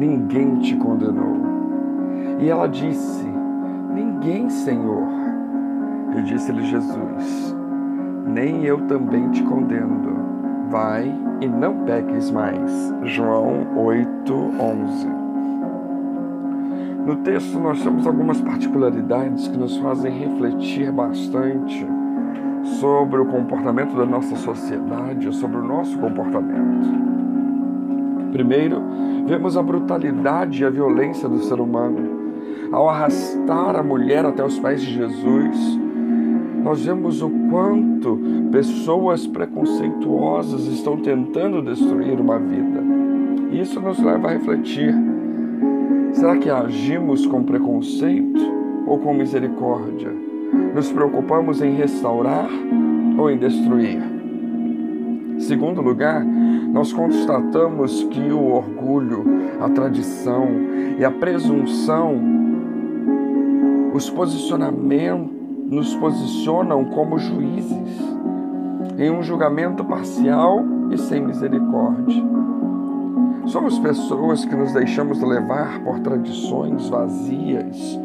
ninguém te condenou. E ela disse: Ninguém, Senhor. E disse-lhe Jesus: Nem eu também te condeno. Vai e não peques mais. João 8, 11. No texto nós temos algumas particularidades que nos fazem refletir bastante sobre o comportamento da nossa sociedade, sobre o nosso comportamento. Primeiro, vemos a brutalidade e a violência do ser humano. Ao arrastar a mulher até os pés de Jesus, nós vemos o quanto pessoas preconceituosas estão tentando destruir uma vida. Isso nos leva a refletir: será que agimos com preconceito ou com misericórdia? Nos preocupamos em restaurar ou em destruir? Segundo lugar, nós constatamos que o orgulho, a tradição e a presunção os posicionamentos nos posicionam como juízes em um julgamento parcial e sem misericórdia. Somos pessoas que nos deixamos levar por tradições vazias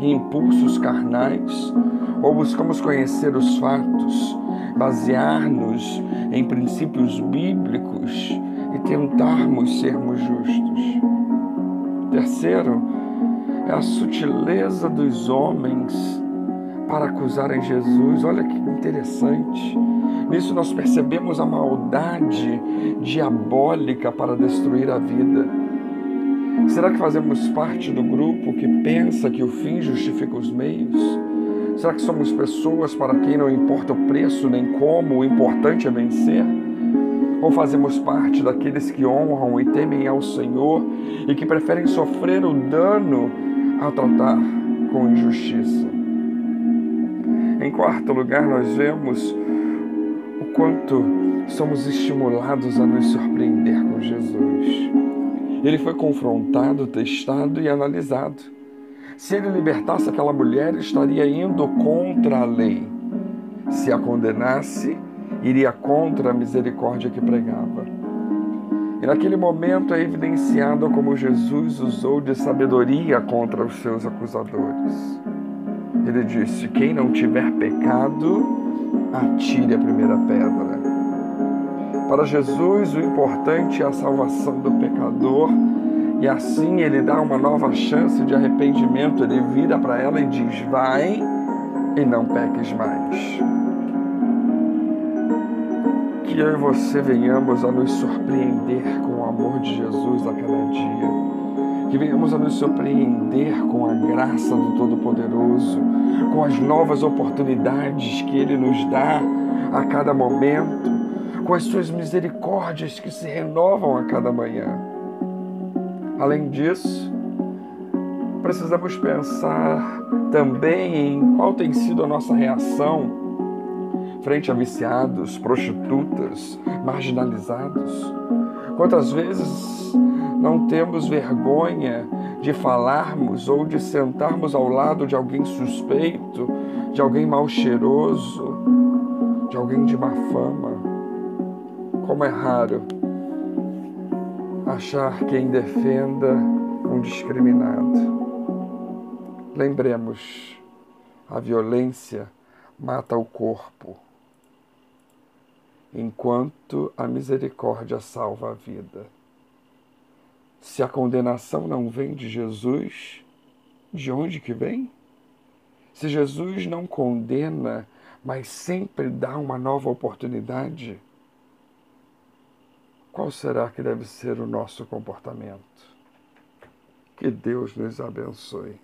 e impulsos carnais, ou buscamos conhecer os fatos, basear-nos em princípios bíblicos e tentarmos sermos justos. Terceiro, é a sutileza dos homens para acusarem Jesus. Olha que interessante. Nisso nós percebemos a maldade diabólica para destruir a vida. Será que fazemos parte do grupo que pensa que o fim justifica os meios? Será que somos pessoas para quem não importa o preço nem como, o importante é vencer? Ou fazemos parte daqueles que honram e temem ao Senhor e que preferem sofrer o dano a tratar com injustiça? Em quarto lugar, nós vemos o quanto somos estimulados a nos surpreender com Jesus. Ele foi confrontado, testado e analisado. Se ele libertasse aquela mulher, estaria indo contra a lei. Se a condenasse, iria contra a misericórdia que pregava. E naquele momento é evidenciado como Jesus usou de sabedoria contra os seus acusadores. Ele disse: Quem não tiver pecado, atire a primeira pedra. Para Jesus, o importante é a salvação do pecador, e assim ele dá uma nova chance de arrependimento. Ele vira para ela e diz: Vai e não peques mais. Que eu e você venhamos a nos surpreender com o amor de Jesus a cada dia que venhamos a nos surpreender com a graça do Todo-Poderoso, com as novas oportunidades que Ele nos dá a cada momento, com as Suas misericórdias que se renovam a cada manhã. Além disso, precisamos pensar também em qual tem sido a nossa reação frente a viciados, prostitutas, marginalizados. Quantas vezes não temos vergonha de falarmos ou de sentarmos ao lado de alguém suspeito, de alguém mal cheiroso, de alguém de má fama. Como é raro achar quem defenda um discriminado. Lembremos, a violência mata o corpo, enquanto a misericórdia salva a vida. Se a condenação não vem de Jesus, de onde que vem? Se Jesus não condena, mas sempre dá uma nova oportunidade, qual será que deve ser o nosso comportamento? Que Deus nos abençoe.